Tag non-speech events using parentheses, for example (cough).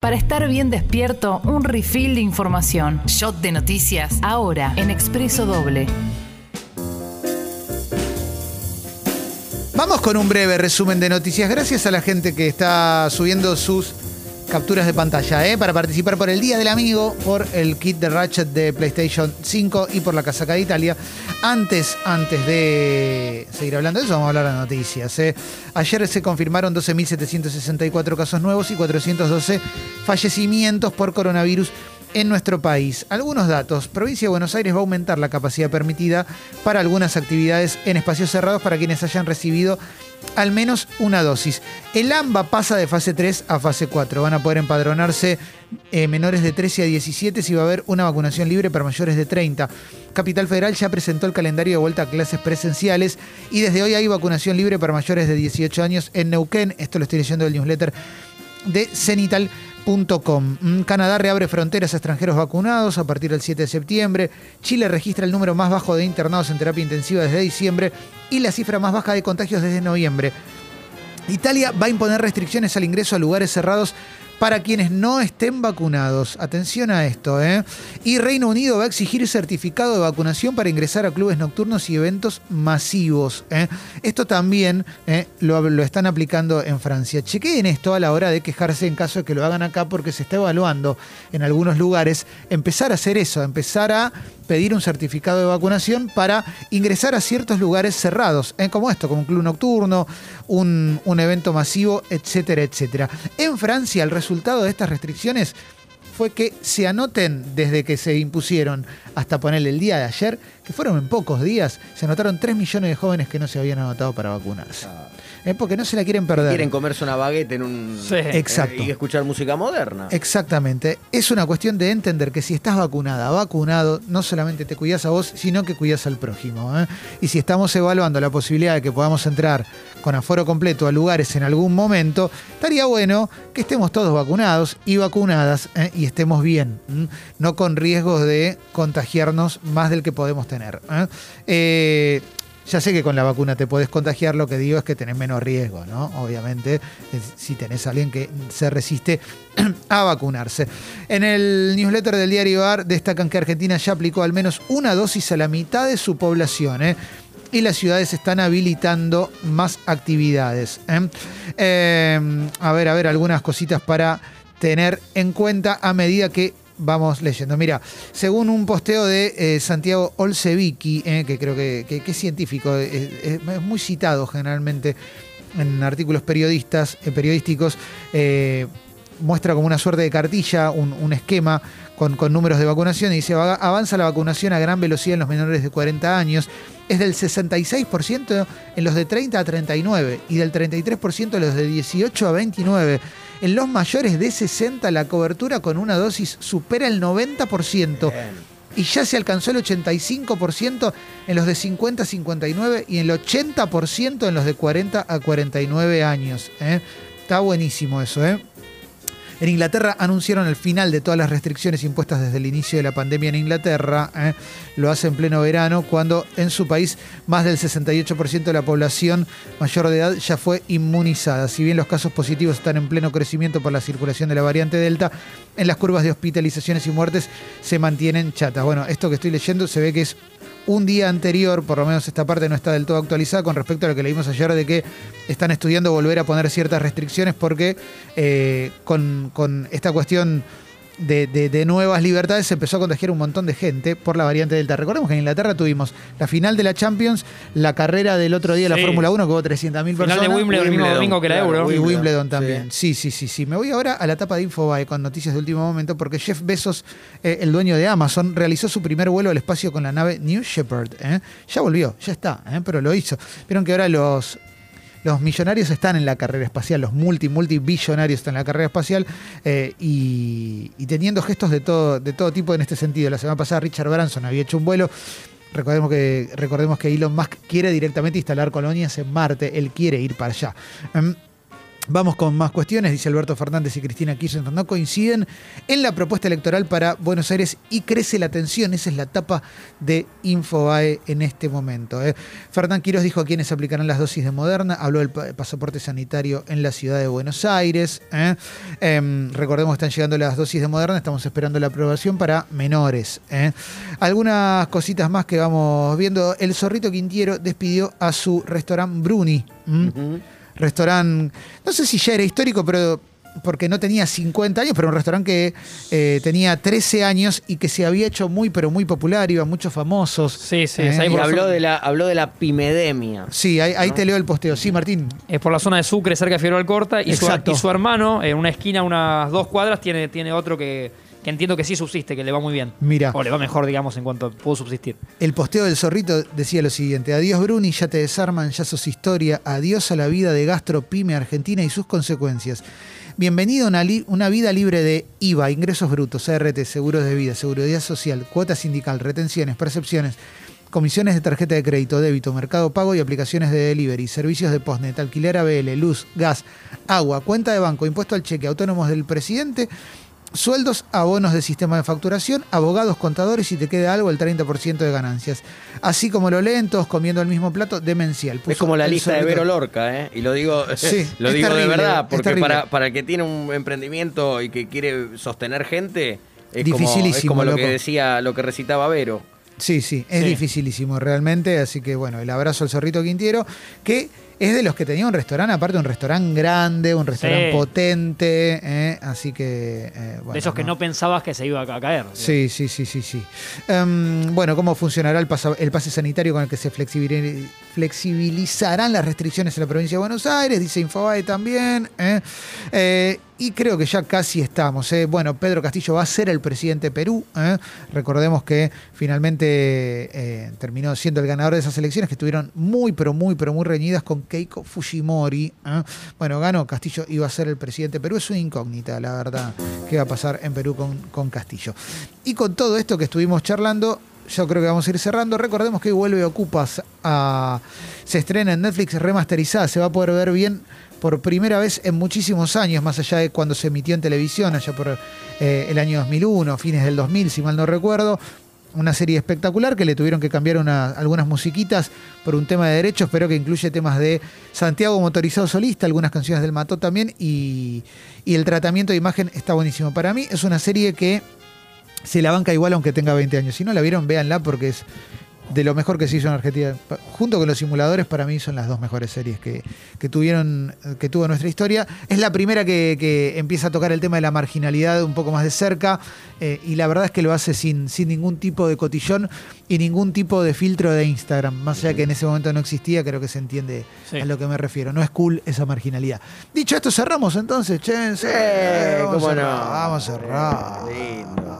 Para estar bien despierto, un refill de información. Shot de noticias. Ahora, en Expreso Doble. Vamos con un breve resumen de noticias. Gracias a la gente que está subiendo sus capturas de pantalla, ¿eh? para participar por el Día del Amigo, por el kit de Ratchet de PlayStation 5 y por la casaca de Italia. Antes, antes de seguir hablando de eso, vamos a hablar de noticias. ¿eh? Ayer se confirmaron 12.764 casos nuevos y 412 fallecimientos por coronavirus en nuestro país. Algunos datos. Provincia de Buenos Aires va a aumentar la capacidad permitida para algunas actividades en espacios cerrados para quienes hayan recibido al menos una dosis. El AMBA pasa de fase 3 a fase 4. Van a poder empadronarse eh, menores de 13 a 17 si va a haber una vacunación libre para mayores de 30. Capital Federal ya presentó el calendario de vuelta a clases presenciales y desde hoy hay vacunación libre para mayores de 18 años en Neuquén. Esto lo estoy leyendo del newsletter de Cenital. Mm, Canadá reabre fronteras a extranjeros vacunados a partir del 7 de septiembre. Chile registra el número más bajo de internados en terapia intensiva desde diciembre y la cifra más baja de contagios desde noviembre. Italia va a imponer restricciones al ingreso a lugares cerrados para quienes no estén vacunados. Atención a esto, ¿eh? Y Reino Unido va a exigir certificado de vacunación para ingresar a clubes nocturnos y eventos masivos. ¿eh? Esto también ¿eh? lo, están aplicando en Francia. Chequeen esto a la hora de quejarse en caso de que lo hagan acá porque se está evaluando en algunos lugares empezar a hacer eso, empezar a pedir un certificado de vacunación para ingresar a ciertos lugares cerrados, como esto, como un club nocturno, un, un evento masivo, etcétera, etcétera. En Francia, el resultado de estas restricciones fue que se anoten desde que se impusieron hasta ponerle el día de ayer, que fueron en pocos días, se anotaron 3 millones de jóvenes que no se habían anotado para vacunarse. Ah. Es porque no se la quieren perder. Quieren comerse una baguette en un. Sí. Exacto. y escuchar música moderna. Exactamente. Es una cuestión de entender que si estás vacunada, vacunado, no solamente te cuidas a vos, sino que cuidas al prójimo. ¿eh? Y si estamos evaluando la posibilidad de que podamos entrar con aforo completo a lugares en algún momento, estaría bueno que estemos todos vacunados y vacunadas ¿eh? y estemos bien, no con riesgos de contagiarnos más del que podemos tener. ¿eh? eh ya sé que con la vacuna te puedes contagiar, lo que digo es que tenés menos riesgo, ¿no? Obviamente, si tenés a alguien que se resiste (clears throat) a vacunarse. En el newsletter del diario AR destacan que Argentina ya aplicó al menos una dosis a la mitad de su población, ¿eh? y las ciudades están habilitando más actividades. ¿eh? Eh, a ver, a ver, algunas cositas para tener en cuenta a medida que vamos leyendo. Mira, según un posteo de eh, Santiago Olsevicki, eh, que creo que, es científico, eh, es, muy citado generalmente en artículos periodistas, periodísticos, muestra como una suerte de cartilla, un, esquema con, con, números de vacunación y dice, avanza la vacunación a gran velocidad en los menores de 40 años, es del 66% en los de 30 a 39 y del 33% en los de 18 a 29. En los mayores de 60 la cobertura con una dosis supera el 90%. Y ya se alcanzó el 85% en los de 50 a 59 y el 80% en los de 40 a 49 años. ¿eh? Está buenísimo eso, ¿eh? En Inglaterra anunciaron el final de todas las restricciones impuestas desde el inicio de la pandemia en Inglaterra. ¿eh? Lo hace en pleno verano, cuando en su país más del 68% de la población mayor de edad ya fue inmunizada. Si bien los casos positivos están en pleno crecimiento por la circulación de la variante Delta, en las curvas de hospitalizaciones y muertes se mantienen chatas. Bueno, esto que estoy leyendo se ve que es un día anterior, por lo menos esta parte no está del todo actualizada con respecto a lo que leímos ayer de que están estudiando volver a poner ciertas restricciones porque eh, con, con esta cuestión de, nuevas libertades se empezó a contagiar un montón de gente por la variante Delta. Recordemos que en Inglaterra tuvimos la final de la Champions, la carrera del otro día de la Fórmula 1 que hubo 300.000 personas. Final de Wimbledon, el mismo domingo que la Euro. Y Wimbledon también. Sí. sí, sí, sí, Me voy ahora a la etapa de Infobae con noticias de último momento porque Jeff Bezos, eh, el dueño de Amazon, realizó su primer vuelo al espacio con la nave New Shepard. ¿eh? Ya volvió, ya está, ¿eh? pero lo hizo. Vieron que ahora los los millonarios están en la carrera espacial, los multi, multibillonarios están en la carrera espacial eh, y, teniendo gestos de todo, de todo tipo en este sentido. La semana pasada Richard Branson había hecho un vuelo. Recordemos que, recordemos que Elon Musk quiere directamente instalar colonias en Marte, él quiere ir para allá. Vamos con más cuestiones, dice Alberto Fernández y Cristina Kirchner, no coinciden en la propuesta electoral para Buenos Aires y crece la tensión, esa es la tapa de Infobae en este momento. ¿eh? Fernán Quiroz dijo a quienes aplicarán las dosis de Moderna, habló del pasaporte sanitario en la ciudad de Buenos Aires. ¿eh? Em, recordemos que están llegando las dosis de Moderna, estamos esperando la aprobación para menores. ¿eh? Algunas cositas más que vamos viendo. El Zorrito Quintiero despidió a su restaurante Bruni restaurante, no sé si ya era histórico, pero porque no tenía 50 años, pero un restaurante que eh, tenía 13 años y que se había hecho muy, pero muy popular, iba muchos famosos. Sí, sí, eh, y habló de, la, habló de la pimedemia. Sí, ahí, te leo el posteo. Sí, Martín. Es por la zona de Sucre, cerca de Fierro Alcorta, y su, y su hermano, en una esquina, unas dos cuadras, tiene, tiene otro que que entiendo que sí subsiste, que le va muy bien. Mira. O le va mejor, digamos, en cuanto pudo subsistir. El posteo del zorrito decía lo siguiente: Adiós, Bruni, ya te desarman, ya sos historia. Adiós a la vida de Gastro Pyme Argentina y sus consecuencias. Bienvenido a una, vida libre de IVA, ingresos brutos, CRT, seguros de vida, seguridad social, cuota sindical, retenciones, percepciones, comisiones de tarjeta de crédito, débito, mercado pago y aplicaciones de delivery, servicios de postnet, alquiler ABL, luz, gas, agua, cuenta de banco, impuesto al cheque, autónomos del presidente Sueldos, abonos de sistema de facturación, abogados, contadores y te queda algo el 30% de ganancias. Así como lo leen todos comiendo el mismo plato demencial. es como la lista de Vero Lorca, ¿eh? Y lo digo, (laughs) lo digo de verdad, porque para, para el que tiene un emprendimiento y que quiere sostener gente, es dificilísimo. Como, lo que decía, lo que recitaba Vero. Sí, sí, es dificilísimo realmente. Así que bueno, el abrazo al zorrito Quintiero, que es de los que tenía un restaurante, aparte un restaurante grande, un restaurante potente, ¿eh? así que... Eh, de esos que no pensabas que se iba a caer. Sí, sí, sí, sí, sí. Em, bueno, ¿cómo funcionará el, el, pase sanitario con el que se flexibilizarán las restricciones en la provincia de Buenos Aires? Dice Infobae también. ¿eh? Y creo que ya casi estamos. ¿eh? Bueno, Pedro Castillo va a ser el presidente de Perú. ¿eh? Recordemos que finalmente eh, terminó siendo el ganador de esas elecciones que estuvieron muy, pero muy, pero muy reñidas con Keiko Fujimori. Bueno, ganó Castillo va a ser el presidente de Perú. Es una incógnita, la verdad, qué va a pasar en Perú con, con Castillo. Y con todo esto que estuvimos charlando, yo creo que vamos a ir cerrando. Recordemos que vuelve Ocupas a. Se estrena en Netflix remasterizada, se va a poder ver bien por primera vez en muchísimos años, más allá de cuando se emitió en televisión, allá por eh, el año 2001, fines del 2000, si mal no recuerdo. Una serie espectacular que le tuvieron que cambiar algunas musiquitas por un tema de derechos, pero que incluye temas de Santiago Motorizado Solista, algunas canciones del Mató también, y, y el tratamiento de imagen está buenísimo. Para mí es una serie que se la banca igual aunque tenga 20 años. Si no la vieron, véanla porque es de lo mejor que se hizo en Argentina. Junto con los simuladores, para mí son las dos mejores series que, tuvieron, que tuvo nuestra historia. Es la primera que, empieza a tocar el tema de la marginalidad un poco más de cerca. Eh, y la verdad es que lo hace sin, sin ningún tipo de cotillón y ningún tipo de filtro de Instagram. Más allá que en ese momento no existía, creo que se entiende a lo que me refiero. No es cool esa marginalidad. Dicho esto, cerramos entonces, che. vamos, a cerrar, vamos a cerrar. Lindo.